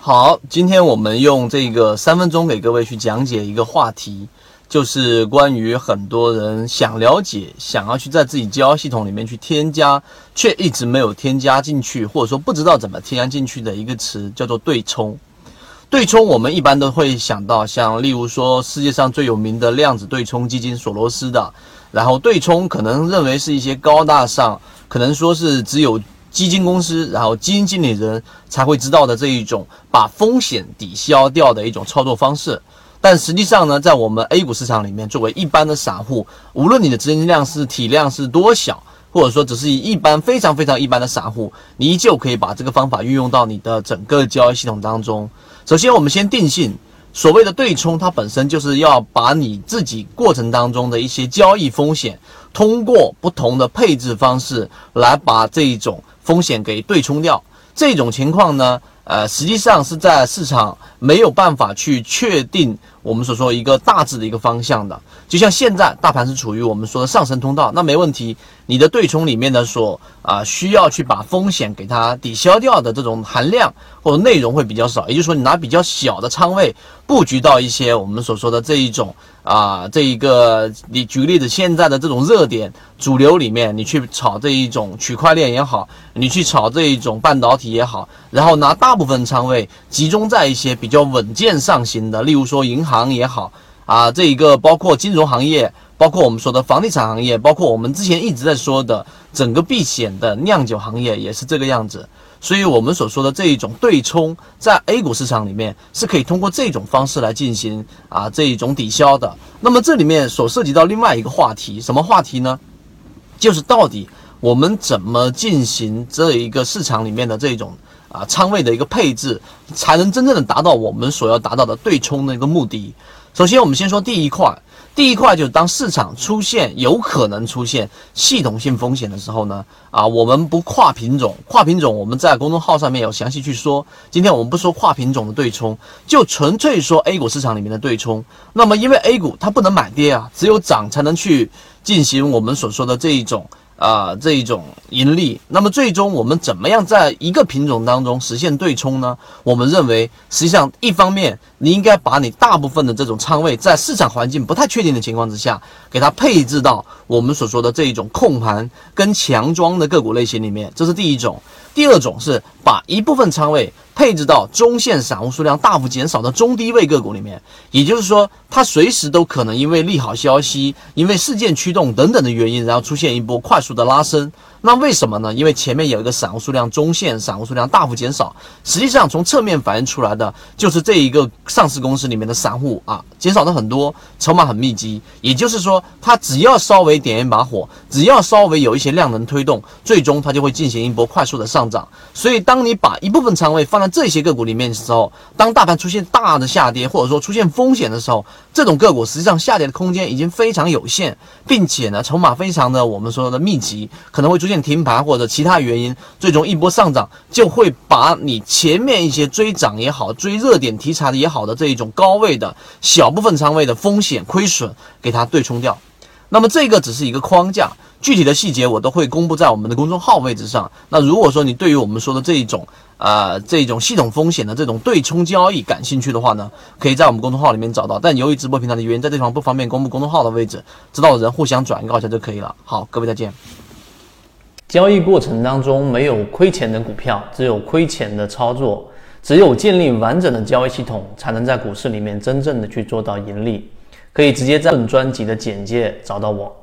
好，今天我们用这个三分钟给各位去讲解一个话题，就是关于很多人想了解、想要去在自己交易系统里面去添加，却一直没有添加进去，或者说不知道怎么添加进去的一个词，叫做对冲。对冲，我们一般都会想到，像例如说世界上最有名的量子对冲基金索罗斯的，然后对冲可能认为是一些高大上，可能说是只有。基金公司，然后基金经理人才会知道的这一种把风险抵消掉的一种操作方式，但实际上呢，在我们 A 股市场里面，作为一般的散户，无论你的资金量是体量是多小，或者说只是一般非常非常一般的散户，你依旧可以把这个方法运用到你的整个交易系统当中。首先，我们先定性。所谓的对冲，它本身就是要把你自己过程当中的一些交易风险，通过不同的配置方式来把这一种风险给对冲掉。这种情况呢，呃，实际上是在市场没有办法去确定我们所说一个大致的一个方向的。就像现在大盘是处于我们说的上升通道，那没问题。你的对冲里面的所啊需要去把风险给它抵消掉的这种含量或者内容会比较少，也就是说你拿比较小的仓位布局到一些我们所说的这一种啊这一个，你举个例子，现在的这种热点主流里面，你去炒这一种区块链也好，你去炒这一种半导体也好，然后拿大部分仓位集中在一些比较稳健上行的，例如说银行行也好啊，这一个包括金融行业。包括我们说的房地产行业，包括我们之前一直在说的整个避险的酿酒行业，也是这个样子。所以，我们所说的这一种对冲，在 A 股市场里面是可以通过这种方式来进行啊这一种抵消的。那么，这里面所涉及到另外一个话题，什么话题呢？就是到底我们怎么进行这一个市场里面的这种啊仓位的一个配置，才能真正的达到我们所要达到的对冲的一个目的？首先，我们先说第一块。第一块就是当市场出现有可能出现系统性风险的时候呢，啊，我们不跨品种，跨品种我们在公众号上面有详细去说。今天我们不说跨品种的对冲，就纯粹说 A 股市场里面的对冲。那么因为 A 股它不能买跌啊，只有涨才能去进行我们所说的这一种。啊，这一种盈利，那么最终我们怎么样在一个品种当中实现对冲呢？我们认为，实际上一方面你应该把你大部分的这种仓位，在市场环境不太确定的情况之下，给它配置到我们所说的这一种控盘跟强庄的个股类型里面，这是第一种。第二种是把一部分仓位。配置到中线散户数量大幅减少的中低位个股里面，也就是说，它随时都可能因为利好消息、因为事件驱动等等的原因，然后出现一波快速的拉升。那为什么呢？因为前面有一个散户数量中线散户数量大幅减少，实际上从侧面反映出来的就是这一个上市公司里面的散户啊减少的很多，筹码很密集。也就是说，它只要稍微点一把火，只要稍微有一些量能推动，最终它就会进行一波快速的上涨。所以，当你把一部分仓位放在这些个股里面的时候，当大盘出现大的下跌或者说出现风险的时候，这种个股实际上下跌的空间已经非常有限，并且呢，筹码非常的我们说的密集，可能会出。出现停牌或者其他原因，最终一波上涨就会把你前面一些追涨也好、追热点题材的也好的这一种高位的小部分仓位的风险亏损给它对冲掉。那么这个只是一个框架，具体的细节我都会公布在我们的公众号位置上。那如果说你对于我们说的这一种呃这种系统风险的这种对冲交易感兴趣的话呢，可以在我们公众号里面找到。但由于直播平台的原因，在这地方不方便公布公众号的位置，知道的人互相转告一下就可以了。好，各位再见。交易过程当中没有亏钱的股票，只有亏钱的操作。只有建立完整的交易系统，才能在股市里面真正的去做到盈利。可以直接在本专辑的简介找到我。